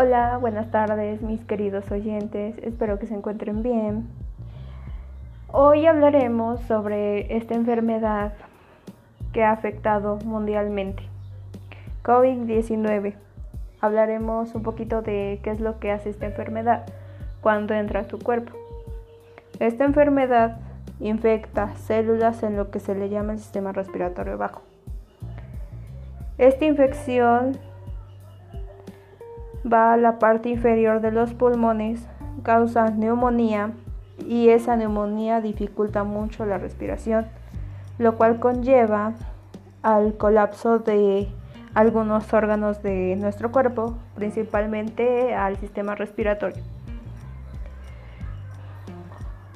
Hola, buenas tardes mis queridos oyentes, espero que se encuentren bien. Hoy hablaremos sobre esta enfermedad que ha afectado mundialmente, COVID-19. Hablaremos un poquito de qué es lo que hace esta enfermedad cuando entra a tu cuerpo. Esta enfermedad infecta células en lo que se le llama el sistema respiratorio bajo. Esta infección va a la parte inferior de los pulmones, causa neumonía y esa neumonía dificulta mucho la respiración, lo cual conlleva al colapso de algunos órganos de nuestro cuerpo, principalmente al sistema respiratorio.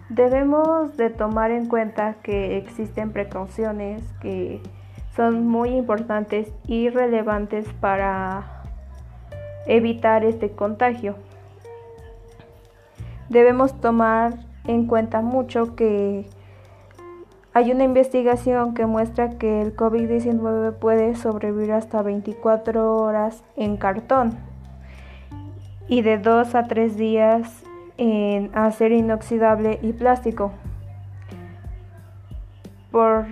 Debemos de tomar en cuenta que existen precauciones que son muy importantes y relevantes para evitar este contagio. Debemos tomar en cuenta mucho que hay una investigación que muestra que el COVID-19 puede sobrevivir hasta 24 horas en cartón y de 2 a 3 días en acero inoxidable y plástico. Por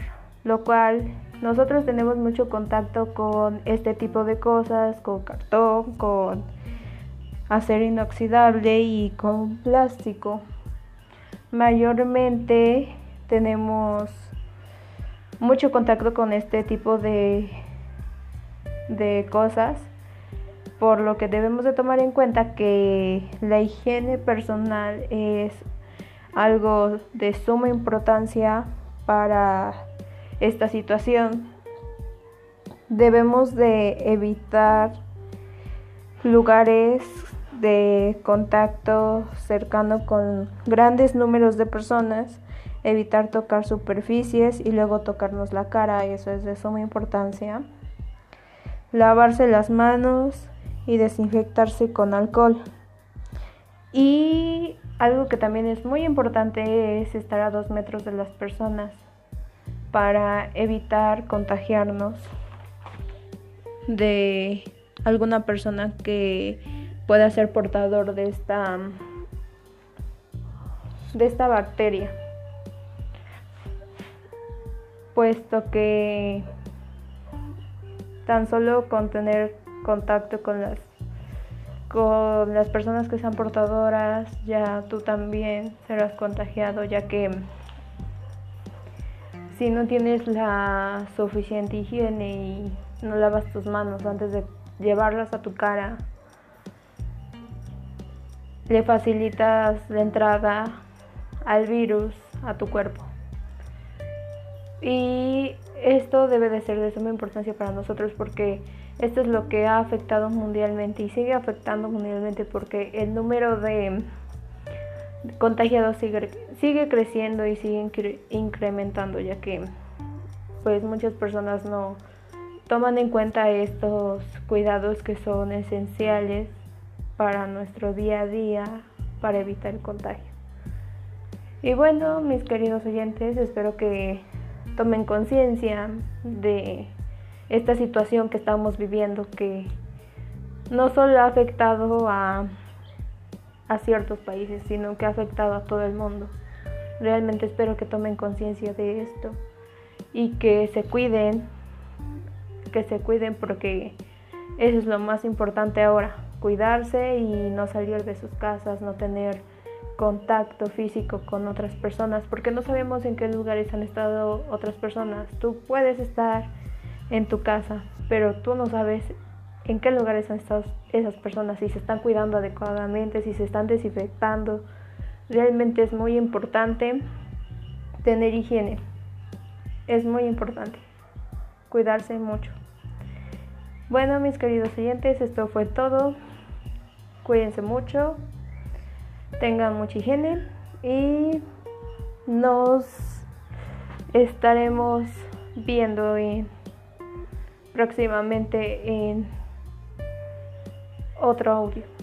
lo cual nosotros tenemos mucho contacto con este tipo de cosas, con cartón, con acero inoxidable y con plástico. Mayormente tenemos mucho contacto con este tipo de, de cosas, por lo que debemos de tomar en cuenta que la higiene personal es algo de suma importancia para esta situación. Debemos de evitar lugares de contacto cercano con grandes números de personas, evitar tocar superficies y luego tocarnos la cara, eso es de suma importancia. Lavarse las manos y desinfectarse con alcohol. Y algo que también es muy importante es estar a dos metros de las personas para evitar contagiarnos de alguna persona que pueda ser portador de esta de esta bacteria. Puesto que tan solo con tener contacto con las con las personas que sean portadoras ya tú también serás contagiado ya que si no tienes la suficiente higiene y no lavas tus manos antes de llevarlas a tu cara, le facilitas la entrada al virus a tu cuerpo. Y esto debe de ser de suma importancia para nosotros porque esto es lo que ha afectado mundialmente y sigue afectando mundialmente porque el número de contagiados sigue, sigue creciendo y sigue incrementando ya que pues muchas personas no toman en cuenta estos cuidados que son esenciales para nuestro día a día para evitar el contagio. Y bueno, mis queridos oyentes, espero que tomen conciencia de esta situación que estamos viviendo que no solo ha afectado a a ciertos países, sino que ha afectado a todo el mundo. Realmente espero que tomen conciencia de esto y que se cuiden, que se cuiden porque eso es lo más importante ahora, cuidarse y no salir de sus casas, no tener contacto físico con otras personas, porque no sabemos en qué lugares han estado otras personas. Tú puedes estar en tu casa, pero tú no sabes en qué lugares han estado esas personas, si se están cuidando adecuadamente, si se están desinfectando. Realmente es muy importante tener higiene. Es muy importante. Cuidarse mucho. Bueno, mis queridos oyentes, esto fue todo. Cuídense mucho. Tengan mucha higiene y nos estaremos viendo próximamente en otro audio.